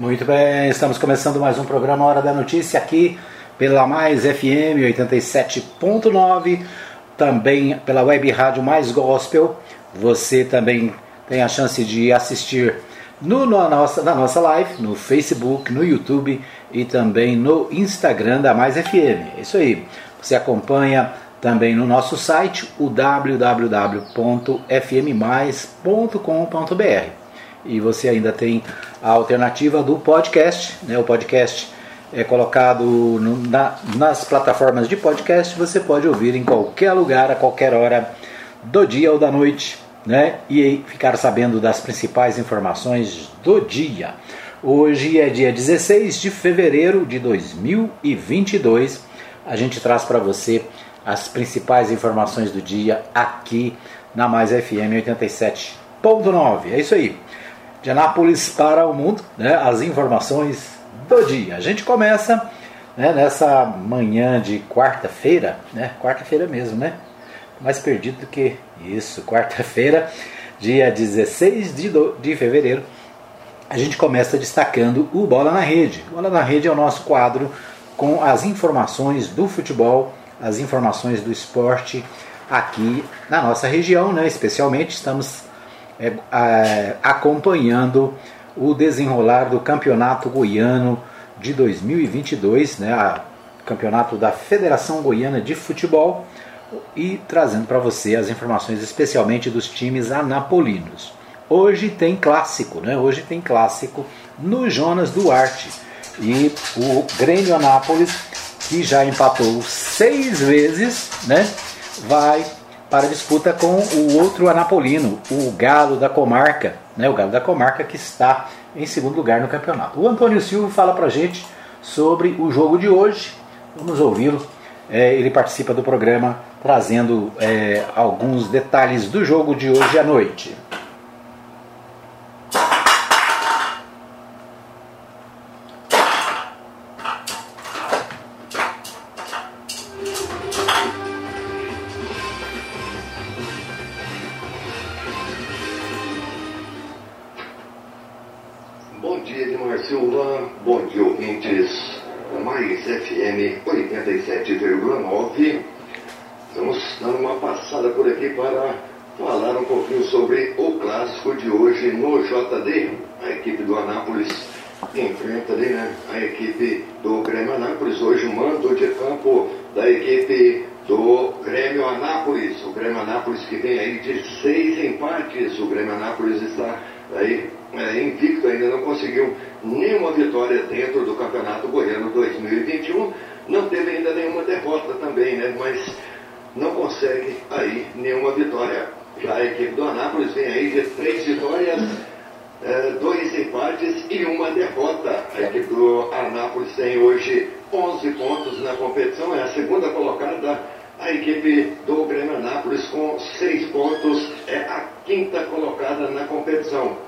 Muito bem, estamos começando mais um programa Hora da Notícia aqui pela Mais FM 87.9, também pela web rádio Mais Gospel. Você também tem a chance de assistir no, na, nossa, na nossa live, no Facebook, no YouTube e também no Instagram da Mais FM. É isso aí. Você acompanha também no nosso site, o www.fmmais.com.br. E você ainda tem a alternativa do podcast. Né? O podcast é colocado no, na, nas plataformas de podcast. Você pode ouvir em qualquer lugar, a qualquer hora do dia ou da noite. Né? E ficar sabendo das principais informações do dia. Hoje é dia 16 de fevereiro de 2022. A gente traz para você as principais informações do dia aqui na Mais FM 87.9. É isso aí de Anápolis para o mundo, né, as informações do dia. A gente começa né, nessa manhã de quarta-feira, né, quarta-feira mesmo, né? Mais perdido do que isso, quarta-feira, dia 16 de, do, de fevereiro. A gente começa destacando o Bola na Rede. Bola na Rede é o nosso quadro com as informações do futebol, as informações do esporte aqui na nossa região, né? Especialmente estamos é, é, acompanhando o desenrolar do Campeonato Goiano de 2022, né, a, campeonato da Federação Goiana de Futebol, e trazendo para você as informações especialmente dos times anapolinos. Hoje tem clássico, né? Hoje tem clássico no Jonas Duarte. E o Grêmio Anápolis, que já empatou seis vezes, né? Vai para disputa com o outro anapolino, o Galo da Comarca, né, o Galo da Comarca que está em segundo lugar no campeonato. O Antônio Silva fala para a gente sobre o jogo de hoje. Vamos ouvi-lo. É, ele participa do programa trazendo é, alguns detalhes do jogo de hoje à noite. conseguiu nenhuma vitória dentro do Campeonato Goiano 2021, não teve ainda nenhuma derrota também, né? Mas não consegue aí nenhuma vitória. Já a equipe do Anápolis vem aí de três vitórias, eh, dois empates e uma derrota. A equipe do Anápolis tem hoje 11 pontos na competição, é a segunda colocada. A equipe do Grêmio Anápolis com seis pontos é a quinta colocada na competição.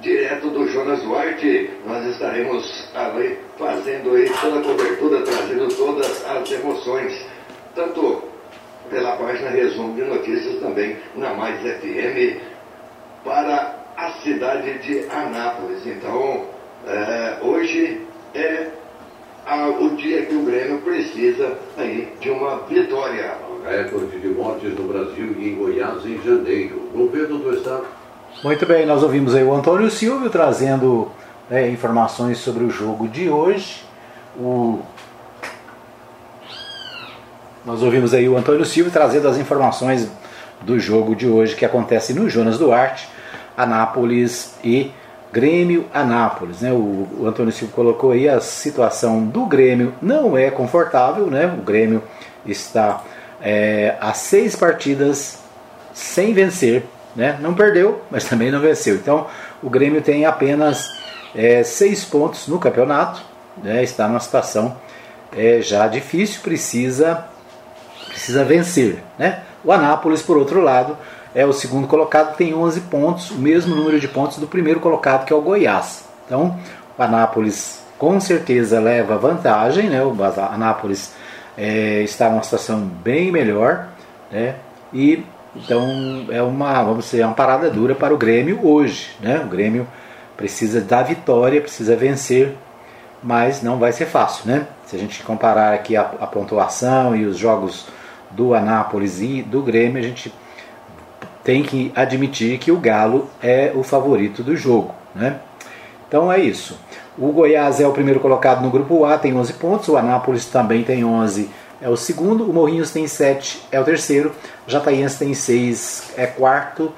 direto do Jonas Duarte. Nós estaremos ali fazendo aí toda a cobertura, trazendo todas as emoções, tanto pela página Resumo de Notícias também na Mais FM para a cidade de Anápolis. Então, é, hoje é a, o dia que o Grêmio precisa aí de uma vitória. Recorde de mortes no Brasil e em Goiás em janeiro. O governo do estado bem, nós ouvimos aí o Antônio Silvio trazendo né, informações sobre o jogo de hoje. O... Nós ouvimos aí o Antônio Silvio trazendo as informações do jogo de hoje que acontece no Jonas Duarte, Anápolis e Grêmio Anápolis. Né? O, o Antônio Silvio colocou aí a situação do Grêmio não é confortável, né? o Grêmio está é, a seis partidas sem vencer né? Não perdeu, mas também não venceu. Então o Grêmio tem apenas é, seis pontos no campeonato, né? está numa situação é já difícil, precisa, precisa vencer. Né? O Anápolis, por outro lado, é o segundo colocado, tem 11 pontos, o mesmo número de pontos do primeiro colocado, que é o Goiás. Então, o Anápolis com certeza leva vantagem, né? o Anápolis é, está numa situação bem melhor, né? e então é uma, vamos dizer, uma parada dura para o Grêmio hoje. Né? O Grêmio precisa da vitória, precisa vencer, mas não vai ser fácil. Né? Se a gente comparar aqui a, a pontuação e os jogos do Anápolis e do Grêmio, a gente tem que admitir que o Galo é o favorito do jogo. Né? Então é isso. O Goiás é o primeiro colocado no grupo A, tem 11 pontos. O Anápolis também tem 11, é o segundo. O Morrinhos tem 7, é o terceiro. Jataiense tem 6, é quarto.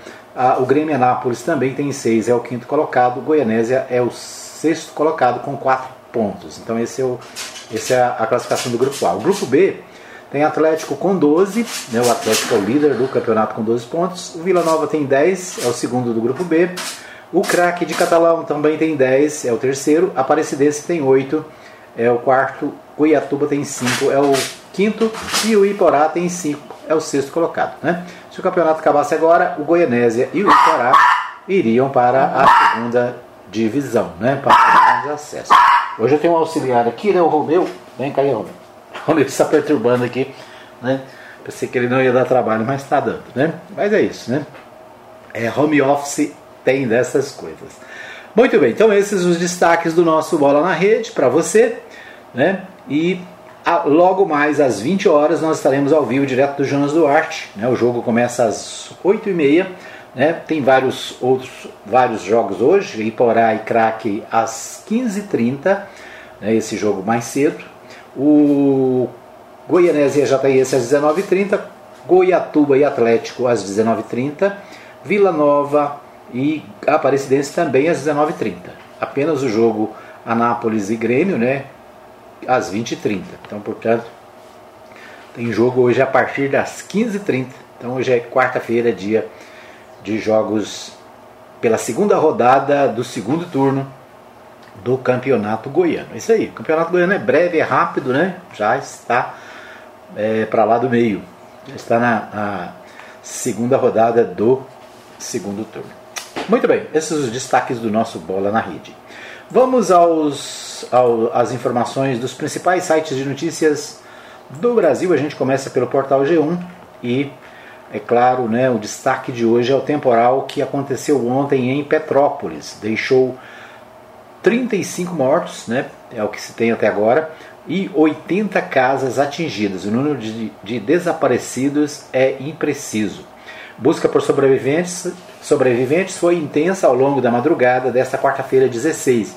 o Grêmio Anápolis também tem 6, é o quinto colocado. Goianésia é o sexto colocado com 4 pontos. Então esse é, o, esse é a classificação do grupo A. O grupo B tem Atlético com 12, né, o Atlético é o líder do campeonato com 12 pontos. O Vila Nova tem 10, é o segundo do grupo B. O craque de Catalão também tem 10, é o terceiro. Aparecidense tem 8, é o quarto. Goiatuba tem 5, é o quinto. E o Iporá tem 5, é o sexto colocado. Né? Se o campeonato acabasse agora, o Goianésia e o Iporá iriam para a segunda divisão, né? para os acessos. Hoje eu tenho um auxiliar aqui, né? o Romeu. Vem cá aí, Romeu. Romeu está perturbando aqui, né? Pensei que ele não ia dar trabalho, mas está dando, né? Mas é isso, né? É, home office tem dessas coisas. Muito bem, então esses os destaques do nosso Bola na Rede para você, né? E logo mais às 20 horas nós estaremos ao vivo direto do Jonas Duarte, né? O jogo começa às 8h30, né? Tem vários outros vários jogos hoje, Iporá e Craque às 15h30, né? esse jogo mais cedo, o Goianésia e Jataiense às 19h30, Goiatuba e Atlético às 19h30, Vila Nova e Aparecidense também às 19h30. Apenas o jogo Anápolis e Grêmio, né, às 20h30. Então, portanto, tem jogo hoje a partir das 15h30. Então, hoje é quarta-feira, dia de jogos pela segunda rodada do segundo turno do Campeonato Goiano. É isso aí, o Campeonato Goiano é breve, é rápido, né? Já está é, para lá do meio. Já está na, na, segunda rodada do segundo turno. Muito bem, esses são os destaques do nosso Bola na Rede. Vamos aos, ao, às informações dos principais sites de notícias do Brasil. A gente começa pelo portal G1 e, é claro, né, o destaque de hoje é o temporal que aconteceu ontem em Petrópolis. Deixou 35 mortos, né, é o que se tem até agora, e 80 casas atingidas. O número de, de desaparecidos é impreciso. Busca por sobreviventes, sobreviventes foi intensa ao longo da madrugada desta quarta-feira 16.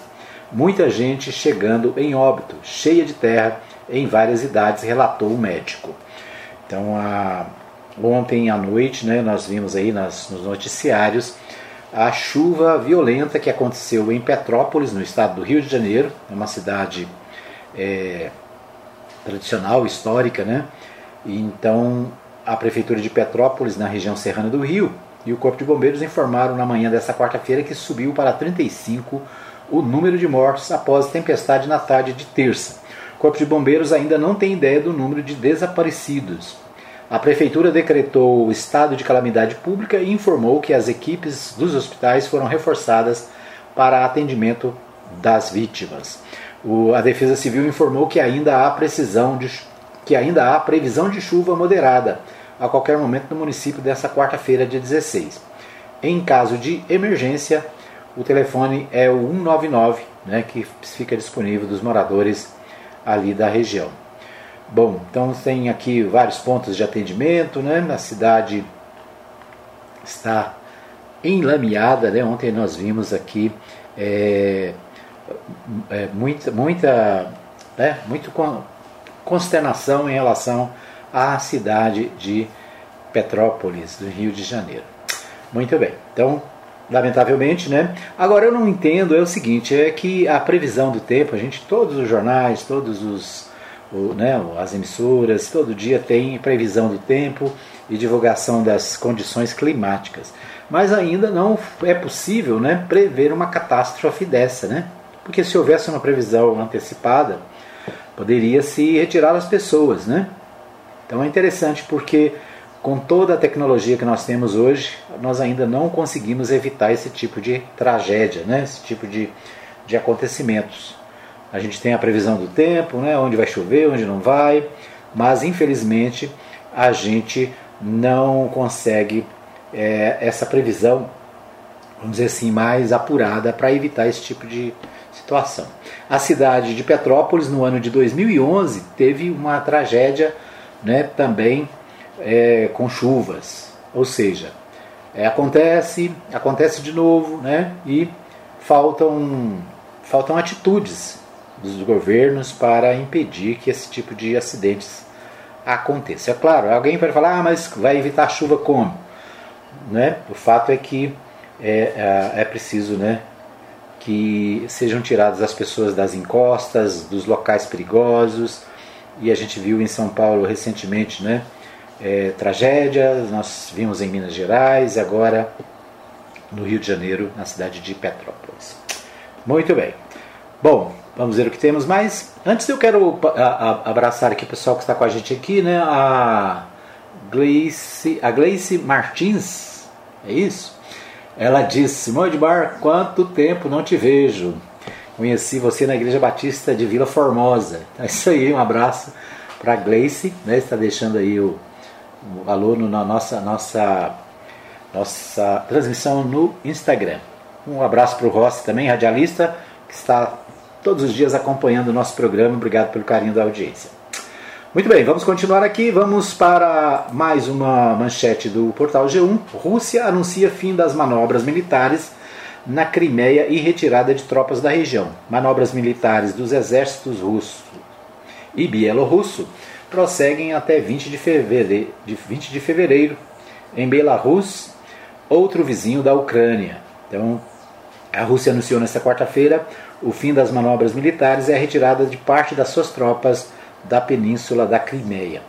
Muita gente chegando em óbito, cheia de terra em várias idades, relatou o médico. Então, a, ontem à noite, né, nós vimos aí nas, nos noticiários a chuva violenta que aconteceu em Petrópolis, no estado do Rio de Janeiro, é uma cidade é, tradicional, histórica, né? Então a prefeitura de Petrópolis, na região serrana do Rio, e o Corpo de Bombeiros informaram na manhã dessa quarta-feira que subiu para 35 o número de mortos após tempestade na tarde de terça. O Corpo de Bombeiros ainda não tem ideia do número de desaparecidos. A prefeitura decretou o estado de calamidade pública e informou que as equipes dos hospitais foram reforçadas para atendimento das vítimas. O, a Defesa Civil informou que ainda há precisão de, que ainda há previsão de chuva moderada a qualquer momento no município dessa quarta-feira, dia 16. Em caso de emergência, o telefone é o 199, né, que fica disponível dos moradores ali da região. Bom, então tem aqui vários pontos de atendimento, né? A cidade está enlameada, né? Ontem nós vimos aqui é, é, muita, muita, né? muito consternação em relação à cidade de Petrópolis, do Rio de Janeiro. Muito bem, então lamentavelmente, né? Agora eu não entendo é o seguinte, é que a previsão do tempo, a gente, todos os jornais, todos os o, né, as emissoras, todo dia tem previsão do tempo e divulgação das condições climáticas. Mas ainda não é possível né, prever uma catástrofe dessa, né? Porque se houvesse uma previsão antecipada, poderia se retirar as pessoas, né? Então é interessante porque com toda a tecnologia que nós temos hoje, nós ainda não conseguimos evitar esse tipo de tragédia, né? esse tipo de, de acontecimentos. A gente tem a previsão do tempo, né? onde vai chover, onde não vai, mas infelizmente a gente não consegue é, essa previsão, vamos dizer assim, mais apurada para evitar esse tipo de situação. A cidade de Petrópolis, no ano de 2011, teve uma tragédia né, também é, com chuvas. Ou seja, é, acontece, acontece de novo, né, e faltam, faltam atitudes dos governos para impedir que esse tipo de acidentes aconteça. É claro, alguém pode falar, ah, mas vai evitar chuva como? Né? O fato é que é, é, é preciso né, que sejam tiradas as pessoas das encostas, dos locais perigosos, e a gente viu em São Paulo recentemente né, é, tragédias, nós vimos em Minas Gerais, agora no Rio de Janeiro, na cidade de Petrópolis. Muito bem. Bom, vamos ver o que temos mais. Antes eu quero abraçar aqui o pessoal que está com a gente aqui, né? A Gleice, a Gleice Martins, é isso? Ela disse, Simão Bar, quanto tempo não te vejo. Conheci você na Igreja Batista de Vila Formosa. É isso aí, um abraço para a Gleice, né? Está deixando aí o, o aluno na nossa, nossa, nossa transmissão no Instagram. Um abraço para o Rossi também, radialista, que está todos os dias acompanhando o nosso programa. Obrigado pelo carinho da audiência. Muito bem, vamos continuar aqui. Vamos para mais uma manchete do portal G1. Rússia anuncia fim das manobras militares na Crimeia e retirada de tropas da região. Manobras militares dos exércitos russo e bielorrusso prosseguem até 20 de fevereiro, de 20 de fevereiro em Belarus, outro vizinho da Ucrânia. Então, a Rússia anunciou nesta quarta-feira o fim das manobras militares e a retirada de parte das suas tropas da península da Crimeia.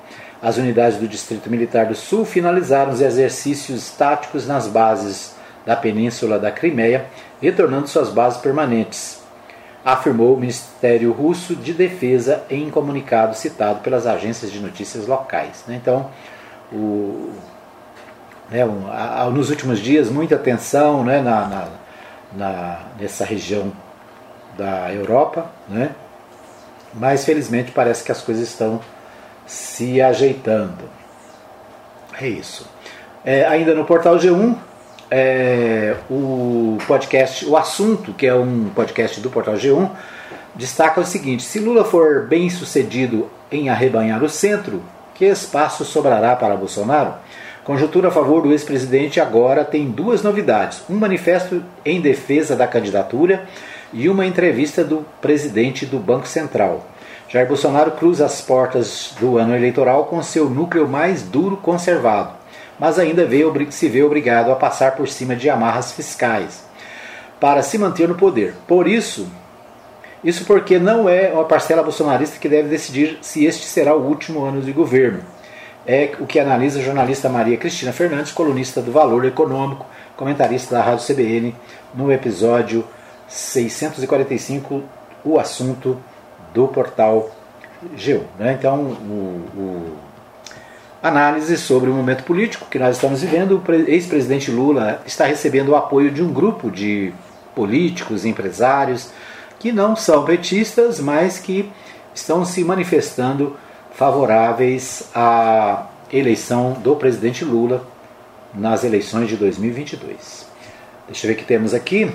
As unidades do Distrito Militar do Sul finalizaram os exercícios táticos nas bases da península da Crimeia, retornando suas bases permanentes, afirmou o Ministério Russo de Defesa em comunicado citado pelas agências de notícias locais. Né? Então, o, né, nos últimos dias, muita tensão né, na, na, nessa região da Europa, né? Mas felizmente parece que as coisas estão se ajeitando. É isso. É, ainda no portal G1, é, o podcast O Assunto, que é um podcast do Portal G1, destaca o seguinte: se Lula for bem sucedido em arrebanhar o centro, que espaço sobrará para Bolsonaro? Conjuntura a favor do ex-presidente agora tem duas novidades: um manifesto em defesa da candidatura e uma entrevista do presidente do Banco Central. Jair Bolsonaro cruza as portas do ano eleitoral com seu núcleo mais duro conservado mas ainda se vê obrigado a passar por cima de amarras fiscais para se manter no poder. Por isso, isso porque não é a parcela bolsonarista que deve decidir se este será o último ano de governo. É o que analisa a jornalista Maria Cristina Fernandes, colunista do Valor Econômico, comentarista da Rádio CBN, no episódio 645, o assunto do portal G1. Né? Então, o, o análise sobre o momento político que nós estamos vivendo. O ex-presidente Lula está recebendo o apoio de um grupo de políticos, empresários, que não são petistas, mas que estão se manifestando favoráveis à eleição do presidente Lula nas eleições de 2022. Deixa eu ver o que temos aqui.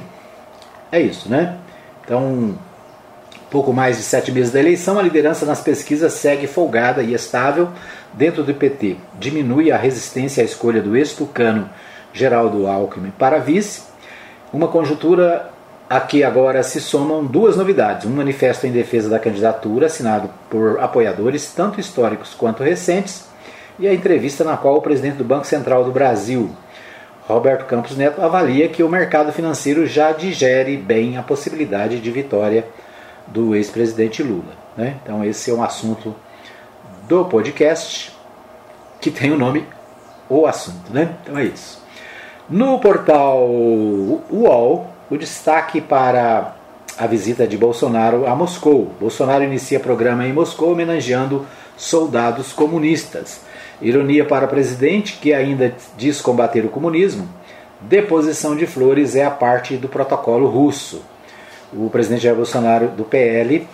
É isso, né? Então, pouco mais de sete meses da eleição, a liderança nas pesquisas segue folgada e estável dentro do PT. Diminui a resistência à escolha do ex-tucano Geraldo Alckmin para vice. Uma conjuntura a que agora se somam duas novidades: um manifesto em defesa da candidatura, assinado por apoiadores tanto históricos quanto recentes, e a entrevista na qual o presidente do Banco Central do Brasil, Roberto Campos Neto, avalia que o mercado financeiro já digere bem a possibilidade de vitória do ex-presidente Lula. Né? Então, esse é um assunto do podcast que tem o nome O Assunto. Né? Então, é isso. No portal UOL, o destaque para a visita de Bolsonaro a Moscou. Bolsonaro inicia programa em Moscou homenageando soldados comunistas. Ironia para o presidente, que ainda diz combater o comunismo. Deposição de flores é a parte do protocolo russo. O presidente Jair Bolsonaro, do PL,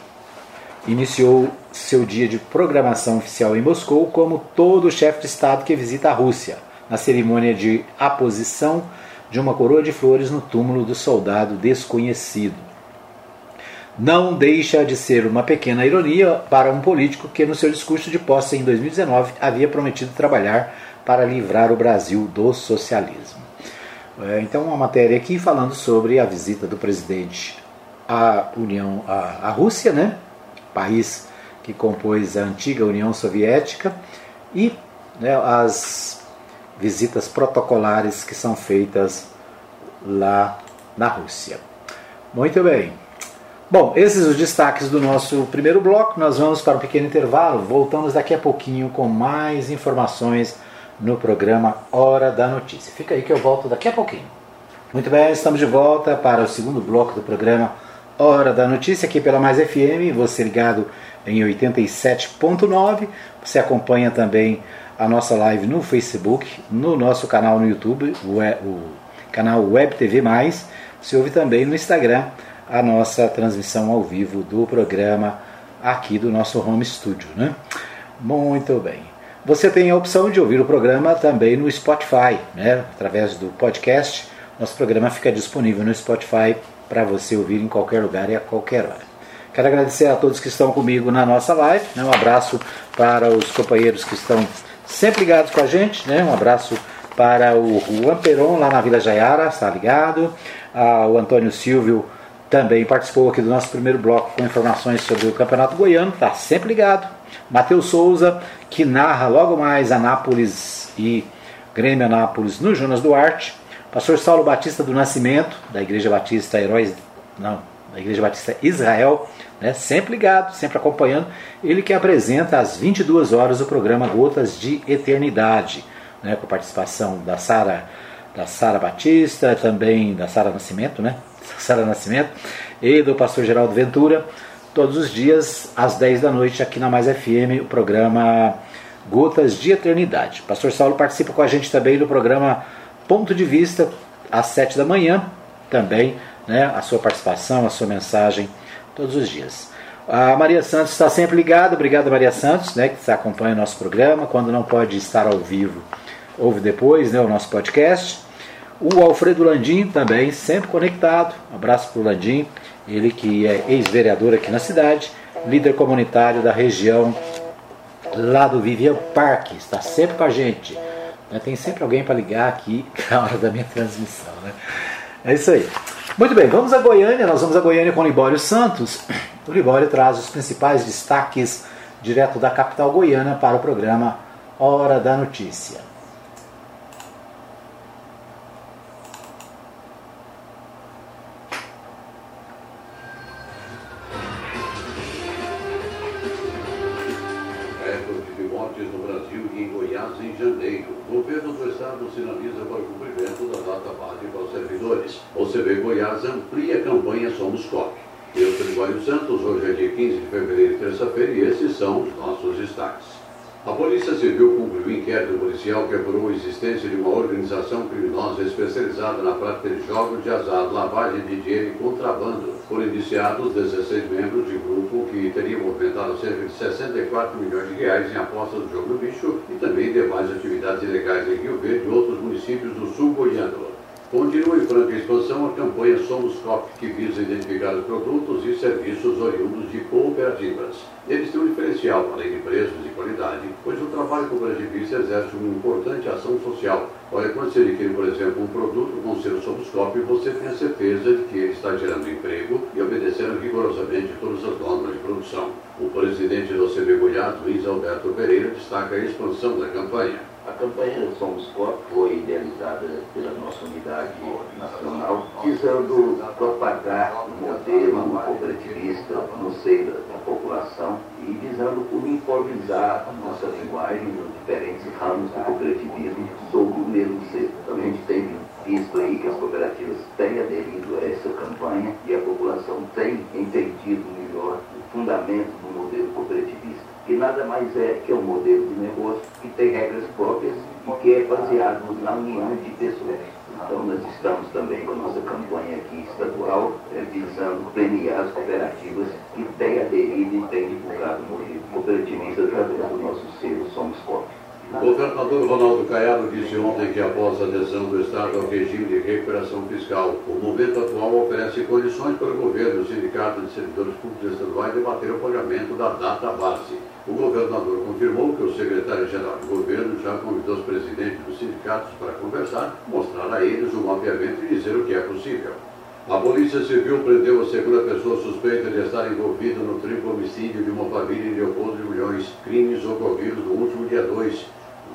iniciou seu dia de programação oficial em Moscou, como todo chefe de Estado que visita a Rússia, na cerimônia de aposição de uma coroa de flores no túmulo do soldado desconhecido. Não deixa de ser uma pequena ironia para um político que, no seu discurso de posse em 2019, havia prometido trabalhar para livrar o Brasil do socialismo. É, então, uma matéria aqui falando sobre a visita do presidente à União, à, à Rússia, né? país que compôs a antiga União Soviética, e né, as visitas protocolares que são feitas lá na Rússia. Muito bem. Bom, esses os destaques do nosso primeiro bloco. Nós vamos para um pequeno intervalo. Voltamos daqui a pouquinho com mais informações no programa Hora da Notícia. Fica aí que eu volto daqui a pouquinho. Muito bem, estamos de volta para o segundo bloco do programa Hora da Notícia aqui pela Mais FM. Você ligado em 87.9. Você acompanha também a nossa live no Facebook, no nosso canal no YouTube, o, canal Web TV Mais. Você ouve também no Instagram a nossa transmissão ao vivo do programa aqui do nosso home studio, né? Muito bem. Você tem a opção de ouvir o programa também no Spotify, né? Através do podcast. Nosso programa fica disponível no Spotify para você ouvir em qualquer lugar e a qualquer hora. Quero agradecer a todos que estão comigo na nossa live. Né? Um abraço para os companheiros que estão sempre ligados com a gente. Né? Um abraço para o Juan Peron, lá na Vila Jaiara, está ligado. Ah, o Antônio Silvio também participou aqui do nosso primeiro bloco com informações sobre o Campeonato Goiano, está sempre ligado. Matheus Souza, que narra logo mais Anápolis e Grêmio Anápolis no Jonas Duarte. Pastor Saulo Batista do Nascimento, da Igreja Batista Heróis, não, da Igreja Batista Israel, né, sempre ligado, sempre acompanhando, ele que apresenta às 22 horas o programa Gotas de Eternidade, né, com participação da Sara da Sara Batista, também da Sara Nascimento, né? Sara Nascimento, e do pastor Geraldo Ventura, todos os dias às 10 da noite aqui na Mais FM, o programa Gotas de Eternidade. O pastor Saulo participa com a gente também do programa Ponto de Vista às 7 da manhã, também, né, a sua participação, a sua mensagem todos os dias. A Maria Santos está sempre ligada, obrigado Maria Santos, né, que acompanha o nosso programa, quando não pode estar ao vivo, ouve depois né, o nosso podcast. O Alfredo Landim também, sempre conectado, abraço para o Landim, ele que é ex-vereador aqui na cidade, líder comunitário da região lá do Vivian Park, está sempre com a gente. Tem sempre alguém para ligar aqui na hora da minha transmissão. Né? É isso aí. Muito bem, vamos a Goiânia. Nós vamos a Goiânia com o Libório Santos. O Libório traz os principais destaques direto da capital goiana para o programa Hora da Notícia. São os nossos destaques. A Polícia Civil concluiu inquérito policial que apurou a existência de uma organização criminosa especializada na prática de jogos de azar, lavagem de dinheiro e contrabando. Foram indiciados 16 membros de grupo que teriam movimentado cerca de 64 milhões de reais em apostas do jogo do bicho e também demais atividades ilegais em Rio Verde e outros municípios do sul goiano. Continua em franca expansão a campanha Somos COP, que visa identificar os produtos e serviços oriundos de cooperativas. Eles têm um diferencial, além de preços e qualidade, pois o trabalho cooperativista exerce uma importante ação social. Olha, quando você adquire, por exemplo, um produto com selo Somos COP, você tem a certeza de que ele está gerando emprego e obedecendo rigorosamente todas as normas de produção. O presidente do CB Goiás, Luiz Alberto Pereira, destaca a expansão da campanha. A campanha Somos Corpo foi idealizada pela nossa unidade nacional, visando propagar o modelo cooperativista no seio da população e visando uniformizar a nossa linguagem nos diferentes ramos do cooperativismo sobre o mesmo ser. Então a gente tem visto aí que as cooperativas têm aderido a essa campanha e a população tem entendido melhor o fundamento do modelo cooperativista, que nada mais é que um modelo de negócio que tem regras próprias e que é baseado na união de pessoas. Então nós estamos também com a nossa campanha aqui estadual, é, visando premiar as cooperativas que têm aderido e têm divulgado o modelo cooperativista através do nosso selo Somos Coop. O governador Ronaldo Caiado disse ontem que após a adesão do Estado ao regime de recuperação fiscal, o momento atual oferece condições para o governo o sindicato de servidores públicos estaduais debater o pagamento da data base. O governador confirmou que o secretário-geral de governo já convidou os presidentes dos sindicatos para conversar, mostrar a eles o mapeamento e dizer o que é possível. A Polícia Civil prendeu a segunda pessoa suspeita de estar envolvida no triplo homicídio de uma família em Leopoldo de Milhões, crimes ocorridos no último dia 2.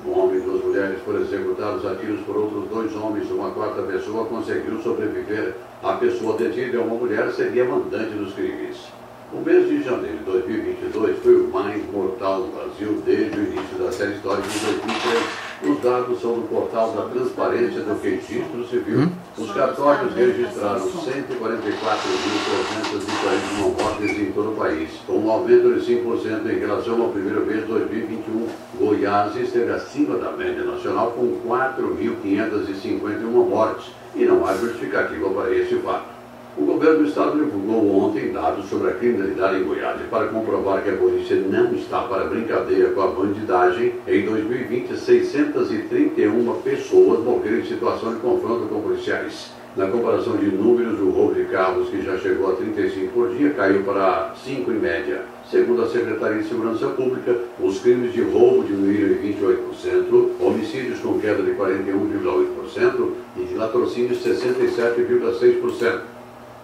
Um homem e duas mulheres foram executados a tiros por outros dois homens. Uma quarta pessoa conseguiu sobreviver. A pessoa detida, uma mulher, seria mandante dos crimes. O mês de janeiro de 2022 foi o mais mortal no Brasil desde o início da série histórica de 2003. Os dados são do portal da Transparência do Registro Civil. Os cartórios registraram 144.341 mortes em todo o país, com um aumento de 5% em relação ao primeiro mês de 2021. Goiás esteve acima da média nacional com 4.551 mortes e não há justificativa para esse fato. O governo do estado divulgou ontem dados sobre a criminalidade em Goiás para comprovar que a polícia não está para brincadeira com a bandidagem, em 2020, 631 pessoas morreram em situação de confronto com policiais. Na comparação de números, o roubo de carros, que já chegou a 35 por dia, caiu para 5 em média. Segundo a Secretaria de Segurança Pública, os crimes de roubo diminuíram em 28%, homicídios com queda de 41,8% e de latrocínios 67,6%.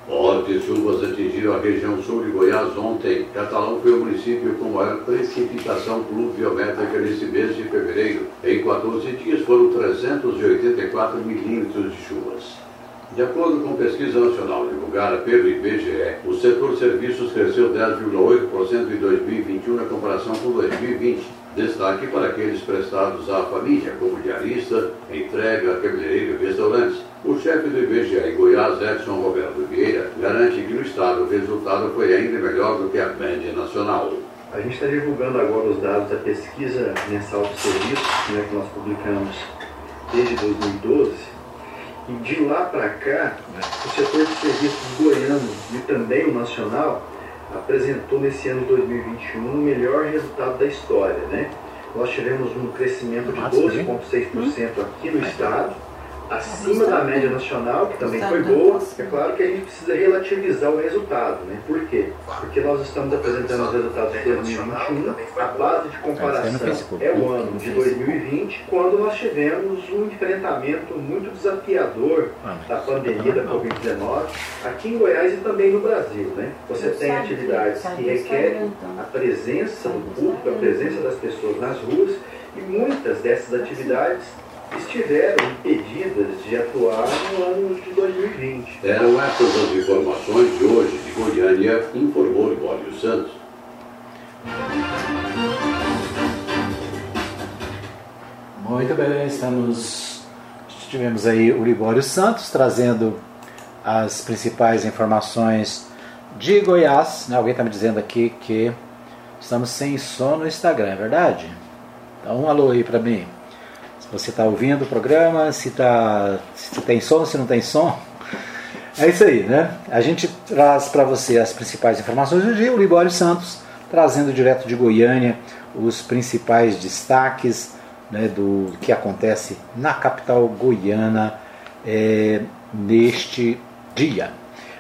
Fortes chuvas atingiram a região sul de Goiás ontem. Catalão foi o município com maior precipitação pluviométrica nesse mês de fevereiro. Em 14 dias foram 384 milímetros de chuvas. De acordo com pesquisa nacional divulgada pelo IBGE, o setor serviços cresceu 10,8% em 2021 na comparação com 2020. Destaque para aqueles prestados à família, como diarista, entrega, cabeleireiro e restaurantes. O chefe do IBGE em Goiás, Edson Roberto Vieira, garante que no estado o resultado foi ainda melhor do que a média nacional. A gente está divulgando agora os dados da pesquisa mensal de serviços, né, que nós publicamos desde 2012. E de lá para cá, o setor de serviços goiano e também o nacional apresentou nesse ano de 2021 o melhor resultado da história. Né? Nós tivemos um crescimento de 12,6% aqui no estado acima da média nacional, que também foi boa. É claro que a gente precisa relativizar o resultado, né? Por quê? Porque nós estamos apresentando os resultados de 2021, a base de comparação é o ano de 2020, quando nós tivemos um enfrentamento muito desafiador ah, da pandemia da Covid-19 aqui em Goiás e também no Brasil, né? Você tem atividades que requerem a presença do público, a presença das pessoas nas ruas e muitas dessas atividades estiveram impedidas de atuar no ano de 2020. Eram essas as informações de hoje de Goiânia, informou Libório Santos. Muito bem, estamos. Tivemos aí o Libório Santos trazendo as principais informações de Goiás. Né? Alguém está me dizendo aqui que estamos sem som no Instagram, é verdade? Então, um alô aí para mim você está ouvindo o programa, se, tá, se tem som, se não tem som. É isso aí, né? A gente traz para você as principais informações do dia, o Libório Santos, trazendo direto de Goiânia os principais destaques né, do que acontece na capital goiana é, neste dia.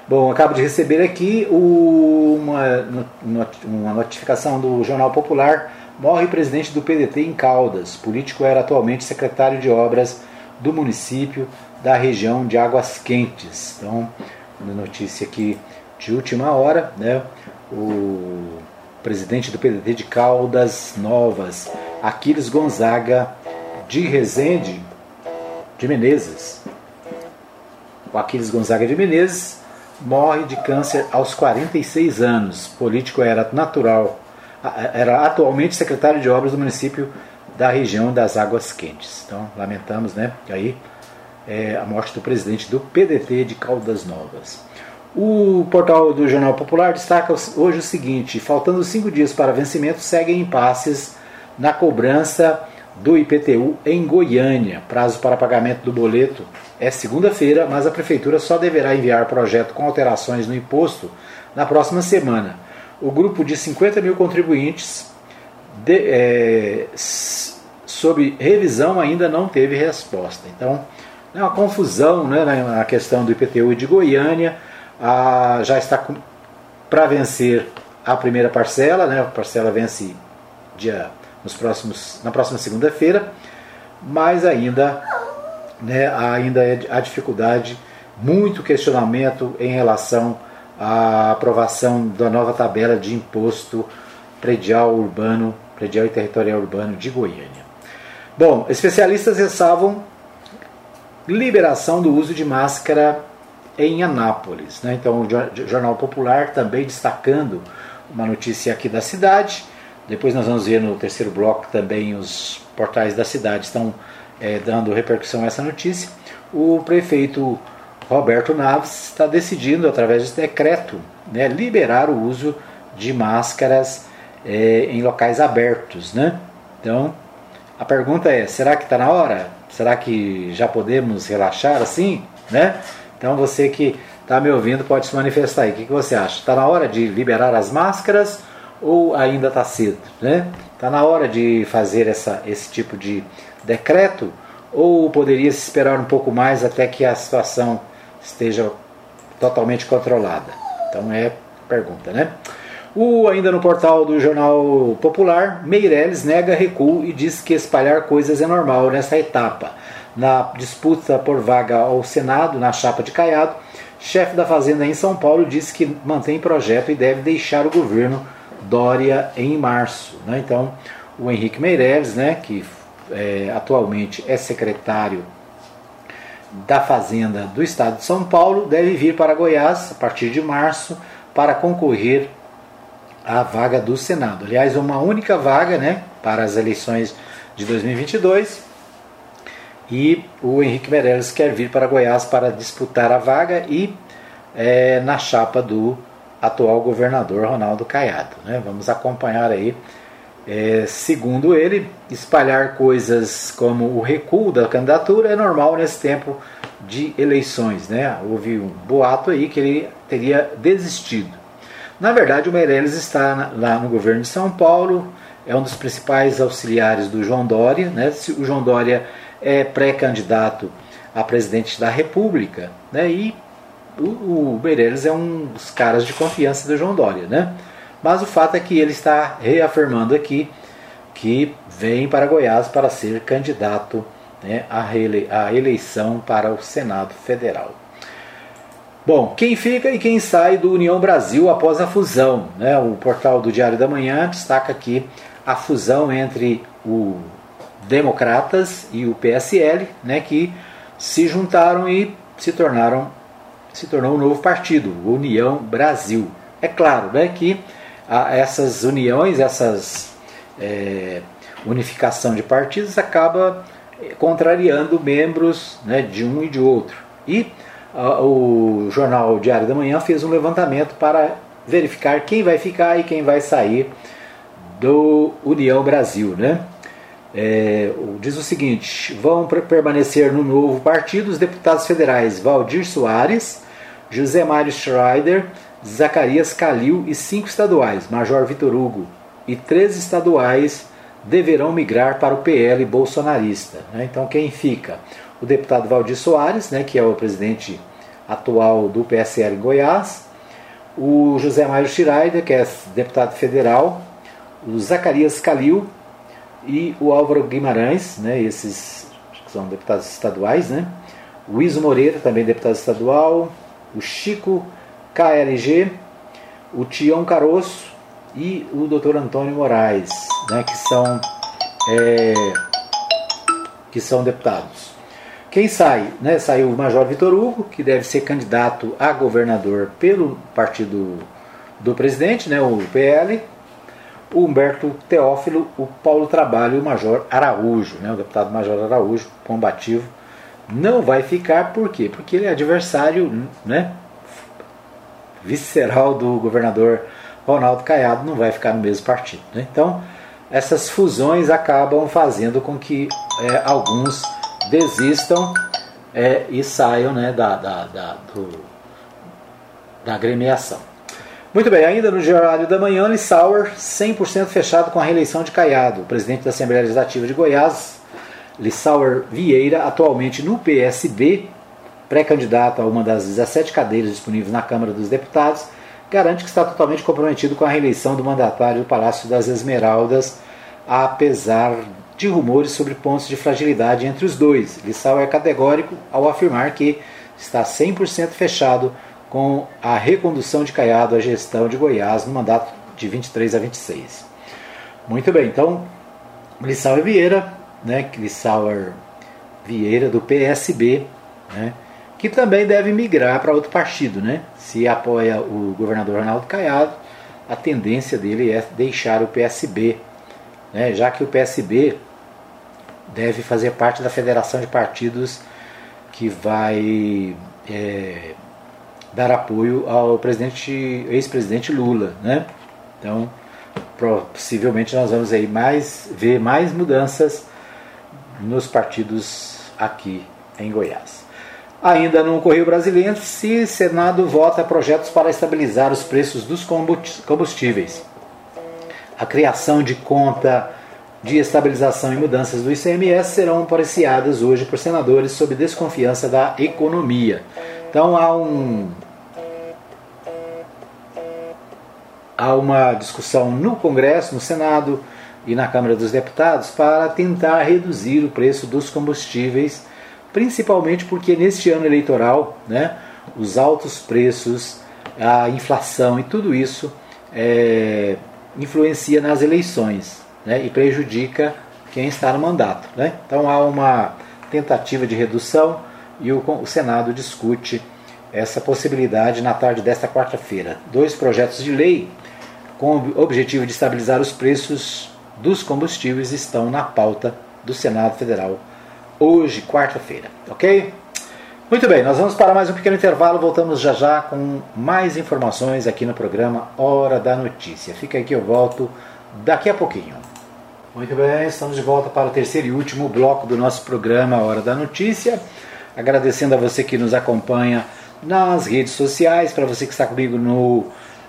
Bom, acabo de receber aqui uma, uma notificação do Jornal Popular morre presidente do PDT em Caldas. Político era atualmente secretário de obras do município da região de Águas Quentes. Então, notícia aqui de última hora, né? O presidente do PDT de Caldas Novas, Aquiles Gonzaga de Rezende de Menezes. O Aquiles Gonzaga de Menezes morre de câncer aos 46 anos. Político era natural, era atualmente secretário de obras do município da região das Águas Quentes. Então, lamentamos, né? Aí é, a morte do presidente do PDT de Caldas Novas. O portal do Jornal Popular destaca hoje o seguinte: faltando cinco dias para vencimento, seguem impasses na cobrança do IPTU em Goiânia. Prazo para pagamento do boleto é segunda-feira, mas a Prefeitura só deverá enviar projeto com alterações no imposto na próxima semana. O grupo de 50 mil contribuintes de, é, sobre revisão ainda não teve resposta. Então, é uma confusão né, na questão do IPTU de Goiânia. A, já está para vencer a primeira parcela, né, a parcela vence dia nos próximos, na próxima segunda-feira, mas ainda, né, ainda é a dificuldade, muito questionamento em relação à aprovação da nova tabela de imposto predial urbano, predial e territorial urbano de Goiânia. Bom, especialistas ressalvam liberação do uso de máscara em Anápolis. Né? Então, o Jornal Popular também destacando uma notícia aqui da cidade depois nós vamos ver no terceiro bloco também os portais da cidade estão é, dando repercussão a essa notícia. O prefeito Roberto Naves está decidindo, através desse decreto, né, liberar o uso de máscaras é, em locais abertos. Né? Então, a pergunta é: será que está na hora? Será que já podemos relaxar assim? Né? Então, você que está me ouvindo pode se manifestar aí. O que, que você acha? Está na hora de liberar as máscaras? ou ainda está cedo? Né? Está na hora de fazer essa, esse tipo de decreto ou poderia se esperar um pouco mais até que a situação esteja totalmente controlada? Então é pergunta, né? O, ainda no portal do Jornal Popular, Meirelles nega recuo e diz que espalhar coisas é normal nessa etapa. Na disputa por vaga ao Senado, na chapa de Caiado, chefe da Fazenda em São Paulo disse que mantém projeto e deve deixar o governo Dória em março. Né? Então, o Henrique Meirelles, né, que é, atualmente é secretário da Fazenda do Estado de São Paulo, deve vir para Goiás a partir de março para concorrer à vaga do Senado. Aliás, uma única vaga né, para as eleições de 2022. E o Henrique Meirelles quer vir para Goiás para disputar a vaga e é, na chapa do atual governador Ronaldo Caiado. Né? Vamos acompanhar aí. É, segundo ele, espalhar coisas como o recuo da candidatura é normal nesse tempo de eleições. Né? Houve um boato aí que ele teria desistido. Na verdade, o Meirelles está lá no governo de São Paulo, é um dos principais auxiliares do João Dória. Né? O João Dória é pré-candidato a presidente da República né? e o, o Meirelles é um dos caras de confiança do João Dória, né? Mas o fato é que ele está reafirmando aqui que vem para Goiás para ser candidato né, à, eleição para o Senado Federal. Bom, quem fica e quem sai do União Brasil após a fusão? Né? O portal do Diário da Manhã destaca aqui a fusão entre o Democratas e o PSL, né, que se juntaram e se tornaram se tornou um novo partido, União Brasil. É claro né, que essas uniões, essas é, unificação de partidos acaba contrariando membros né, de um e de outro. E a, o jornal Diário da Manhã fez um levantamento para verificar quem vai ficar e quem vai sair do União Brasil. Né? É, diz o seguinte: vão permanecer no novo partido os deputados federais Valdir Soares, José Mário Schreider, Zacarias Calil e cinco estaduais, Major Vitor Hugo, e três estaduais deverão migrar para o PL bolsonarista. Né? Então quem fica? O deputado Valdir Soares, né, que é o presidente atual do PSL em Goiás, o José Mário Schreider, que é deputado federal, o Zacarias Calil e o Álvaro Guimarães, né, esses são deputados estaduais, né? O Iso Moreira, também deputado estadual, o Chico KLG, o Tião Caroço e o Dr. Antônio Moraes, né, que são é, que são deputados. quem sai? Né? Saiu o Major Vitor Hugo, que deve ser candidato a governador pelo partido do presidente, né? o PL. O Humberto Teófilo, o Paulo Trabalho e o Major Araújo, né? o deputado Major Araújo, combativo, não vai ficar, por quê? Porque ele é adversário né? Visceral do governador Ronaldo Caiado, não vai ficar no mesmo partido. Né? Então, essas fusões acabam fazendo com que é, alguns desistam é, e saiam né, da, da, da, do, da agremiação. Muito bem, ainda no horário da manhã, Lissauer 100% fechado com a reeleição de Caiado. O presidente da Assembleia Legislativa de Goiás, Lissauer Vieira, atualmente no PSB, pré-candidato a uma das 17 cadeiras disponíveis na Câmara dos Deputados, garante que está totalmente comprometido com a reeleição do mandatário do Palácio das Esmeraldas, apesar de rumores sobre pontos de fragilidade entre os dois. Lissau é categórico ao afirmar que está 100% fechado com a recondução de Caiado à gestão de Goiás no mandato de 23 a 26. Muito bem, então Lissauer Vieira, né, Lissauer Vieira do PSB, né, que também deve migrar para outro partido, né? Se apoia o governador Ronaldo Caiado, a tendência dele é deixar o PSB, né? Já que o PSB deve fazer parte da federação de partidos que vai é, dar apoio ao presidente, ex-presidente Lula, né? Então, possivelmente nós vamos aí mais ver mais mudanças nos partidos aqui em Goiás. Ainda no Correio Brasileiro, se Senado vota projetos para estabilizar os preços dos combustíveis. A criação de conta de estabilização e mudanças do ICMS serão apreciadas hoje por senadores sob desconfiança da economia. Então há um há uma discussão no Congresso, no Senado e na Câmara dos Deputados para tentar reduzir o preço dos combustíveis, principalmente porque neste ano eleitoral, né, os altos preços, a inflação e tudo isso é, influencia nas eleições né, e prejudica quem está no mandato. Né? Então há uma tentativa de redução e o, o Senado discute essa possibilidade na tarde desta quarta-feira. Dois projetos de lei com o objetivo de estabilizar os preços dos combustíveis estão na pauta do Senado Federal hoje, quarta-feira, ok? Muito bem, nós vamos para mais um pequeno intervalo, voltamos já já com mais informações aqui no programa Hora da Notícia. Fica aí que eu volto daqui a pouquinho. Muito bem, estamos de volta para o terceiro e último bloco do nosso programa Hora da Notícia. Agradecendo a você que nos acompanha nas redes sociais, para você que está comigo no,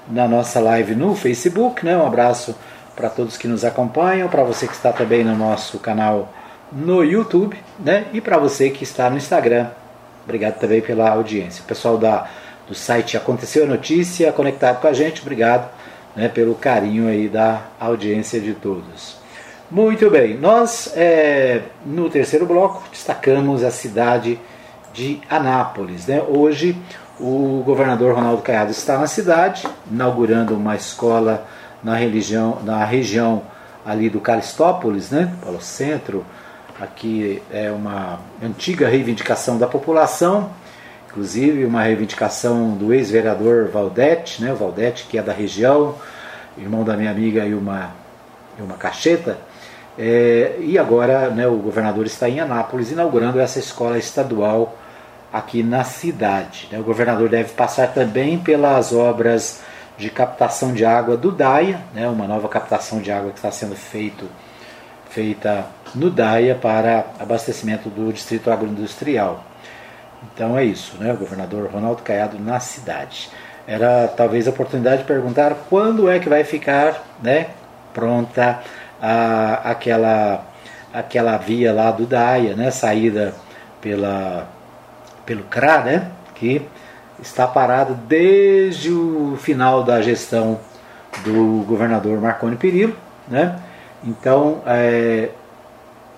na nossa live no Facebook, né? Um abraço para todos que nos acompanham, para você que está também no nosso canal no YouTube, né? E para você que está no Instagram. Obrigado também pela audiência. O pessoal da, do site Aconteceu a Notícia, conectado com a gente, obrigado né, pelo carinho aí da audiência de todos. Muito bem, nós é, no terceiro bloco destacamos a cidade de Anápolis. Né? Hoje o governador Ronaldo Caiado está na cidade, inaugurando uma escola na, religião, na região ali do Caristópolis, né? Pelo centro. Aqui é uma antiga reivindicação da população, inclusive uma reivindicação do ex-vereador Valdete, né? O Valdete, que é da região, irmão da minha amiga Ilma, Ilma Cacheta. É, e agora né, o governador está em Anápolis inaugurando essa escola estadual aqui na cidade. Né. O governador deve passar também pelas obras de captação de água do DAIA, né, uma nova captação de água que está sendo feito, feita no DAIA para abastecimento do distrito agroindustrial. Então é isso, né, o governador Ronaldo Caiado na cidade. Era talvez a oportunidade de perguntar quando é que vai ficar né, pronta a, aquela, aquela via lá do Daia, né, saída pela, pelo CRA, né, que está parado desde o final da gestão do governador Marconi Perillo. Né? Então, é,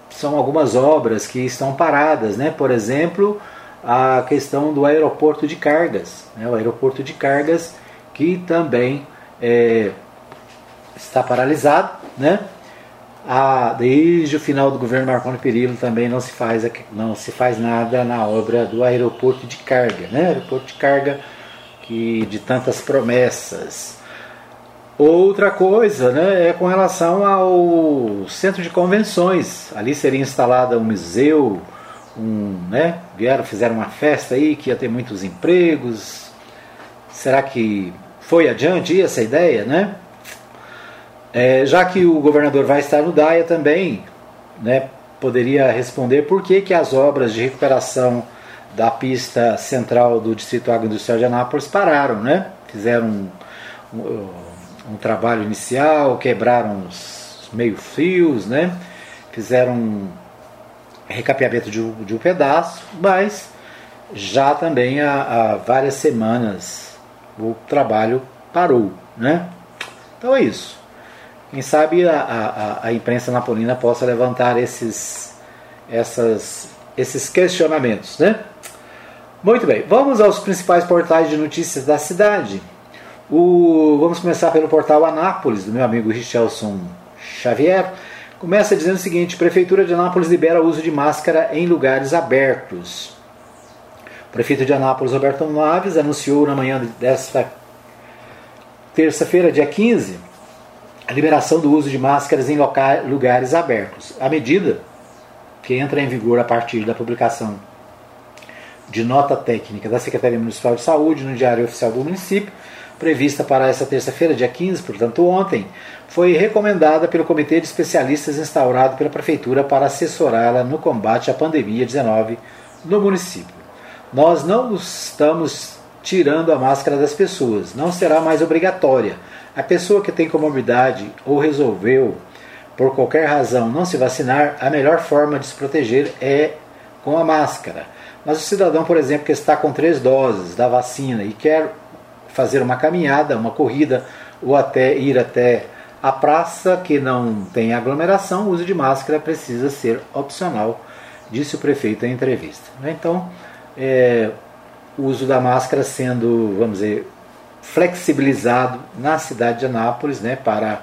são algumas obras que estão paradas, né? por exemplo, a questão do aeroporto de cargas, né? o aeroporto de cargas que também é, está paralisado, né? a, desde o final do governo Marconi Perillo também não se faz, não se faz nada na obra do aeroporto de carga, né? Aeroporto de carga que de tantas promessas. Outra coisa né, é com relação ao centro de convenções. Ali seria instalado um museu, um, né, vieram, fizeram uma festa aí que ia ter muitos empregos. Será que foi adiante essa ideia, né? É, já que o governador vai estar no DAIA também, né, poderia responder por que, que as obras de recuperação da pista central do Distrito Agroindustrial de Anápolis pararam, né? Fizeram um, um, um trabalho inicial, quebraram os meio-fios, né? Fizeram um recapeamento de, de, um pedaço, mas já também há, há várias semanas o trabalho parou, né? Então é isso. Quem sabe a, a, a imprensa napolina possa levantar esses, essas, esses questionamentos, né? Muito bem, vamos aos principais portais de notícias da cidade. O, vamos começar pelo portal Anápolis, do meu amigo Richelson Xavier. Começa dizendo o seguinte: Prefeitura de Anápolis libera o uso de máscara em lugares abertos. O prefeito de Anápolis, Roberto Naves, anunciou na manhã desta terça-feira, dia 15, a liberação do uso de máscaras em lugares abertos. A medida, que entra em vigor a partir da publicação de nota técnica da Secretaria Municipal de Saúde no Diário Oficial do Município, prevista para essa terça-feira, dia 15, portanto ontem, foi recomendada pelo Comitê de Especialistas instaurado pela Prefeitura para assessorá-la no combate à pandemia 19 no município. Nós não estamos tirando a máscara das pessoas, não será mais obrigatória a pessoa que tem comorbidade ou resolveu, por qualquer razão, não se vacinar, a melhor forma de se proteger é com a máscara. Mas o cidadão, por exemplo, que está com três doses da vacina e quer fazer uma caminhada, uma corrida ou até ir até a praça que não tem aglomeração, o uso de máscara precisa ser opcional, disse o prefeito em entrevista. Então, é, o uso da máscara sendo, vamos dizer, flexibilizado na cidade de Anápolis né, para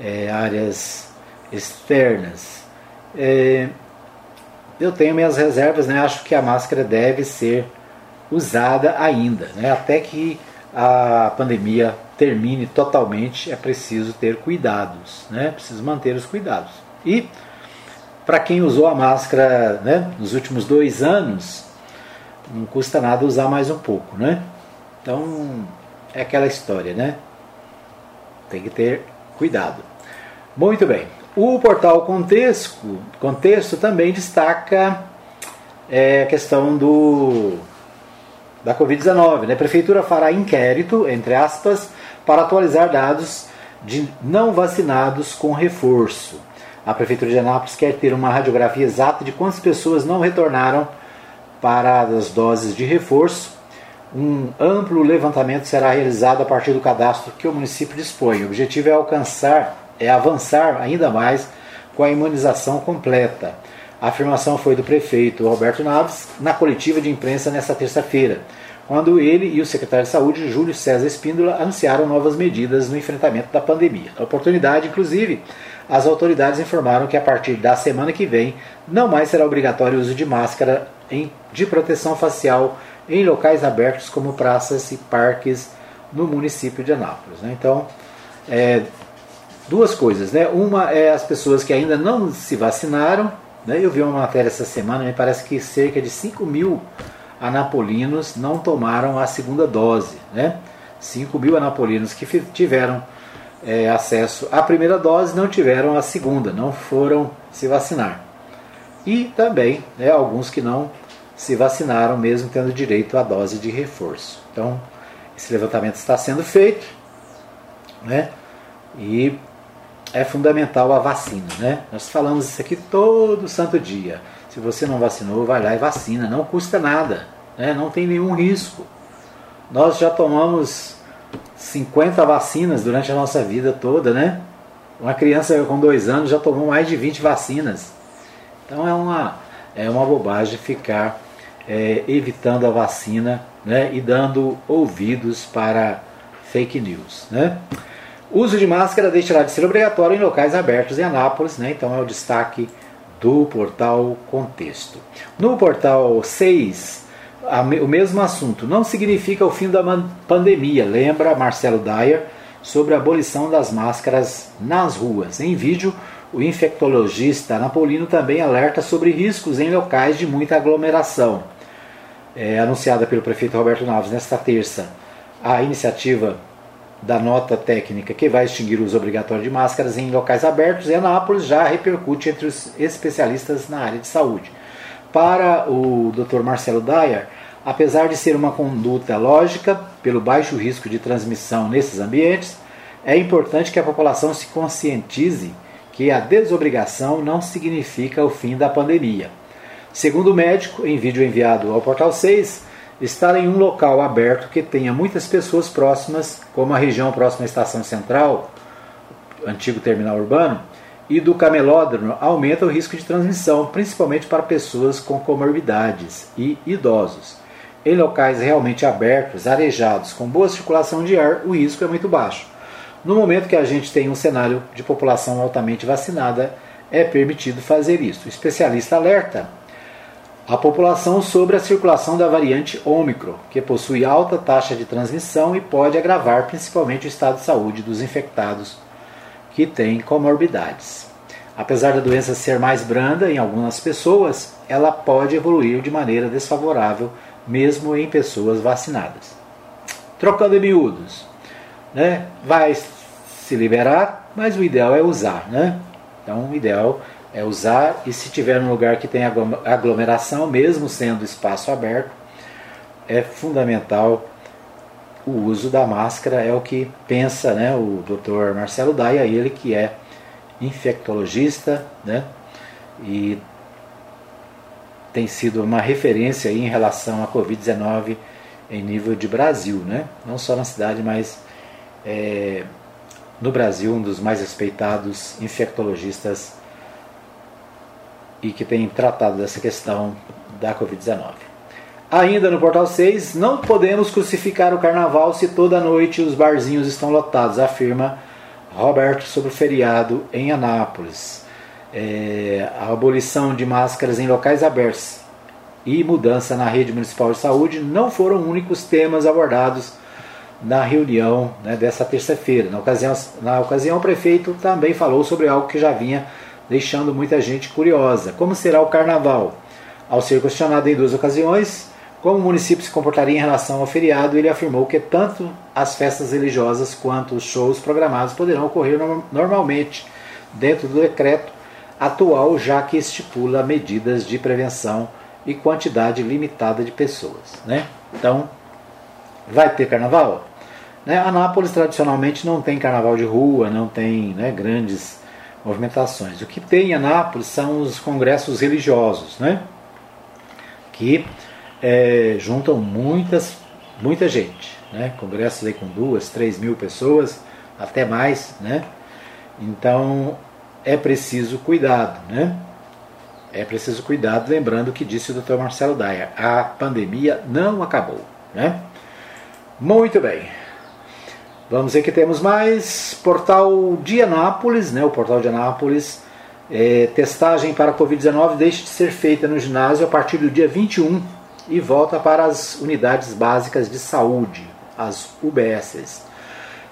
é, áreas externas. É, eu tenho minhas reservas, né, acho que a máscara deve ser usada ainda, né, até que a pandemia termine totalmente, é preciso ter cuidados, né, preciso manter os cuidados. E para quem usou a máscara né, nos últimos dois anos, não custa nada usar mais um pouco, né? Então é aquela história, né? Tem que ter cuidado. Muito bem. O portal Contexto, Contexto também destaca é, a questão do da Covid-19. Né? A Prefeitura fará inquérito, entre aspas, para atualizar dados de não vacinados com reforço. A Prefeitura de Anápolis quer ter uma radiografia exata de quantas pessoas não retornaram para as doses de reforço um amplo levantamento será realizado a partir do cadastro que o município dispõe. O objetivo é alcançar, é avançar ainda mais com a imunização completa. A afirmação foi do prefeito Roberto Naves na coletiva de imprensa nesta terça-feira, quando ele e o secretário de Saúde, Júlio César Espíndola, anunciaram novas medidas no enfrentamento da pandemia. A oportunidade, inclusive, as autoridades informaram que a partir da semana que vem não mais será obrigatório o uso de máscara de proteção facial em locais abertos como praças e parques no município de Anápolis. Né? Então, é, duas coisas. Né? Uma é as pessoas que ainda não se vacinaram. Né? Eu vi uma matéria essa semana, me parece que cerca de 5 mil anapolinos não tomaram a segunda dose. Né? 5 mil anapolinos que tiveram é, acesso à primeira dose não tiveram a segunda, não foram se vacinar. E também né, alguns que não se vacinaram, mesmo tendo direito à dose de reforço. Então, esse levantamento está sendo feito, né? E é fundamental a vacina, né? Nós falamos isso aqui todo santo dia. Se você não vacinou, vai lá e vacina, não custa nada, né? Não tem nenhum risco. Nós já tomamos 50 vacinas durante a nossa vida toda, né? Uma criança com dois anos já tomou mais de 20 vacinas. Então é uma, é uma bobagem ficar é, evitando a vacina né, e dando ouvidos para fake news. Né? Uso de máscara deixará de ser obrigatório em locais abertos em Anápolis, né? então é o destaque do portal Contexto. No portal 6, o mesmo assunto. Não significa o fim da pandemia, lembra Marcelo Dyer sobre a abolição das máscaras nas ruas. Em vídeo, o infectologista Napolino também alerta sobre riscos em locais de muita aglomeração. É, anunciada pelo prefeito Roberto Naves nesta terça, a iniciativa da nota técnica que vai extinguir o uso obrigatório de máscaras em locais abertos em Anápolis já repercute entre os especialistas na área de saúde. Para o Dr. Marcelo Dyer, apesar de ser uma conduta lógica pelo baixo risco de transmissão nesses ambientes, é importante que a população se conscientize que a desobrigação não significa o fim da pandemia. Segundo o médico, em vídeo enviado ao Portal 6, estar em um local aberto que tenha muitas pessoas próximas, como a região próxima à estação central, antigo terminal urbano, e do camelódromo, aumenta o risco de transmissão, principalmente para pessoas com comorbidades e idosos. Em locais realmente abertos, arejados, com boa circulação de ar, o risco é muito baixo. No momento que a gente tem um cenário de população altamente vacinada, é permitido fazer isso. O especialista alerta a população sobre a circulação da variante Ômicron, que possui alta taxa de transmissão e pode agravar principalmente o estado de saúde dos infectados que têm comorbidades. Apesar da doença ser mais branda em algumas pessoas, ela pode evoluir de maneira desfavorável mesmo em pessoas vacinadas. Trocando em miúdos, né? vai se liberar, mas o ideal é usar. Né? Então, o ideal é usar e se tiver um lugar que tem aglomeração, mesmo sendo espaço aberto, é fundamental o uso da máscara, é o que pensa né, o Dr. Marcelo Daia, ele que é infectologista, né, e tem sido uma referência em relação à Covid-19 em nível de Brasil, né? não só na cidade, mas é, no Brasil, um dos mais respeitados infectologistas e que tem tratado dessa questão da Covid-19. Ainda no portal 6, não podemos crucificar o carnaval se toda noite os barzinhos estão lotados, afirma Roberto sobre o feriado em Anápolis é, a abolição de máscaras em locais abertos e mudança na rede municipal de saúde não foram únicos temas abordados na reunião né, dessa terça-feira. Na ocasião, na ocasião, o prefeito também falou sobre algo que já vinha deixando muita gente curiosa: como será o carnaval? Ao ser questionado em duas ocasiões como o município se comportaria em relação ao feriado, ele afirmou que tanto as festas religiosas quanto os shows programados poderão ocorrer normalmente dentro do decreto atual, já que estipula medidas de prevenção e quantidade limitada de pessoas. Né? Então, vai ter carnaval? Né? Anápolis tradicionalmente não tem carnaval de rua, não tem né, grandes movimentações. O que tem em Anápolis são os congressos religiosos, né? que é, juntam muitas, muita gente. Né? Congressos aí com duas, três mil pessoas, até mais. Né? Então é preciso cuidado, né? É preciso cuidado, lembrando o que disse o Dr. Marcelo Daia, a pandemia não acabou, né? Muito bem. Vamos ver que temos mais portal de Anápolis, né? O portal de Anápolis, é, testagem para a Covid-19 deixa de ser feita no ginásio a partir do dia 21 e volta para as unidades básicas de saúde, as UBSs.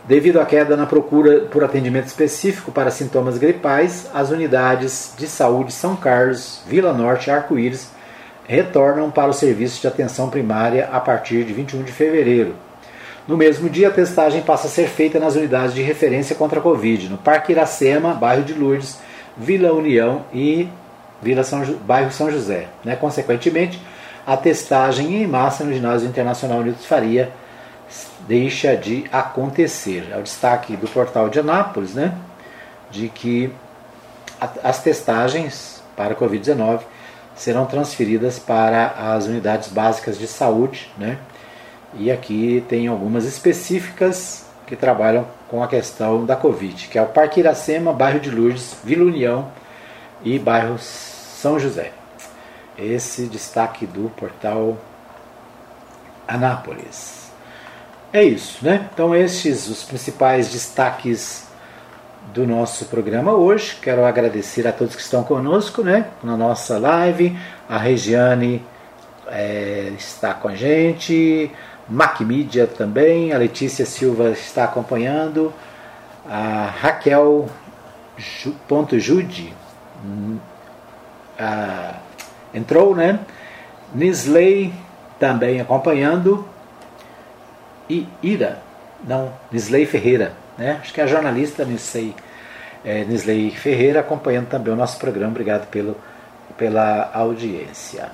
Devido à queda na procura por atendimento específico para sintomas gripais, as unidades de saúde São Carlos, Vila Norte e Arco-Íris retornam para o serviço de atenção primária a partir de 21 de fevereiro. No mesmo dia, a testagem passa a ser feita nas unidades de referência contra a Covid, no Parque Iracema, bairro de Lourdes, Vila União e Vila São, bairro São José. Né? Consequentemente, a testagem em massa no ginásio internacional Nilton Faria deixa de acontecer. É o destaque do portal de Anápolis, né? De que as testagens para Covid-19 serão transferidas para as unidades básicas de saúde, né? E aqui tem algumas específicas que trabalham com a questão da Covid, que é o Parque Iracema, bairro de Lourdes, Vila União e bairro São José. Esse destaque do portal Anápolis. é isso, né? Então estes os principais destaques do nosso programa hoje. Quero agradecer a todos que estão conosco, né? Na nossa live, a Regiane é, está com a gente, Macmídia também, a Letícia Silva está acompanhando, a Raquel ponto Jude hum, entrou, né? Nisley também acompanhando e Ira, não, Nisley Ferreira, né? Acho que é a jornalista Nisley, é, Nisley Ferreira acompanhando também o nosso programa. Obrigado pelo, pela audiência.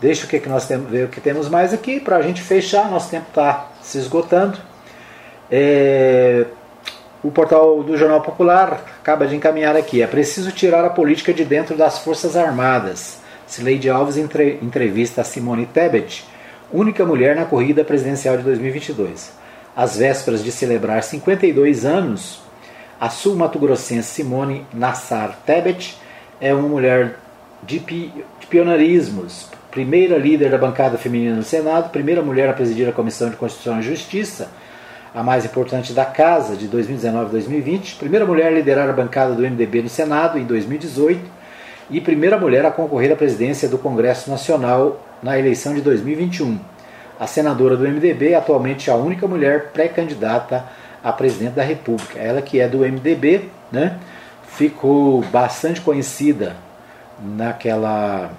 Deixa o que, que nós temos, ver o que temos mais aqui para a gente fechar. Nosso tempo está se esgotando. É, o portal do Jornal Popular acaba de encaminhar aqui. É preciso tirar a política de dentro das Forças Armadas. Sileide Alves entre, entrevista a Simone Tebet, única mulher na corrida presidencial de 2022. Às vésperas de celebrar 52 anos, a sul-mato-grossense Simone Nassar Tebet é uma mulher de, pi, de pioneirismos, primeira líder da bancada feminina no Senado, primeira mulher a presidir a Comissão de Constituição e Justiça, a mais importante da Casa de 2019-2020, primeira mulher a liderar a bancada do MDB no Senado em 2018 e primeira mulher a concorrer à presidência do Congresso Nacional na eleição de 2021. A senadora do MDB é atualmente a única mulher pré-candidata a presidente da República. Ela que é do MDB, né? Ficou bastante conhecida naquela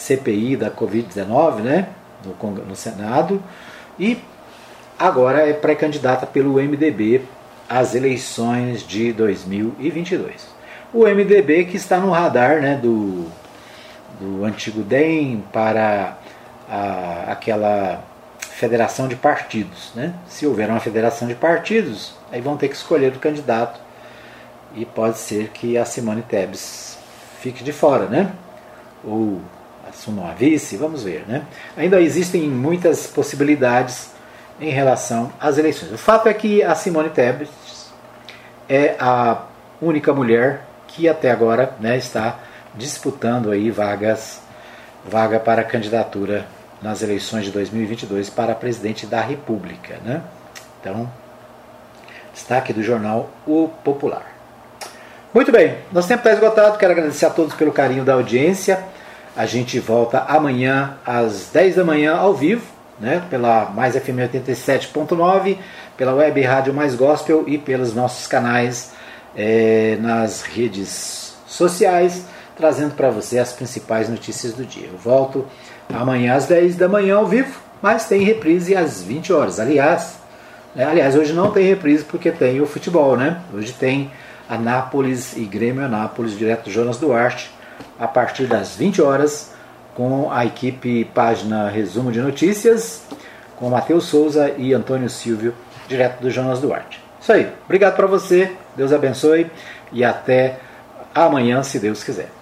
CPI da Covid-19, né? No, no Senado. E agora é pré-candidata pelo MDB às eleições de 2022. O MDB que está no radar né, do, do antigo DEM para a, aquela federação de partidos. Né? Se houver uma federação de partidos, aí vão ter que escolher o candidato e pode ser que a Simone Tebet fique de fora, né? Ou assuma uma vice, vamos ver, né? Ainda existem muitas possibilidades em relação às eleições. O fato é que a Simone Tebet é a única mulher que até agora né, está disputando aí vagas, vaga para candidatura nas eleições de 2022 para presidente da República. Né? Então, destaque do jornal O Popular. Muito bem, nosso tempo está esgotado. Quero agradecer a todos pelo carinho da audiência. A gente volta amanhã às 10 da manhã ao vivo né, pela Mais FM 87.9, pela Web Rádio Mais Gospel e pelos nossos canais é, nas redes sociais, trazendo para você as principais notícias do dia. Eu volto amanhã às 10 da manhã ao vivo, mas tem reprise às 20 horas. Aliás, né, aliás, hoje não tem reprise porque tem o futebol, né? Hoje tem Anápolis e Grêmio Anápolis, direto do Jonas Duarte, a partir das 20 horas com a equipe página Resumo de Notícias, com Matheus Souza e Antônio Silvio, direto do Jonas Duarte. Isso aí. Obrigado para você, Deus abençoe e até amanhã, se Deus quiser.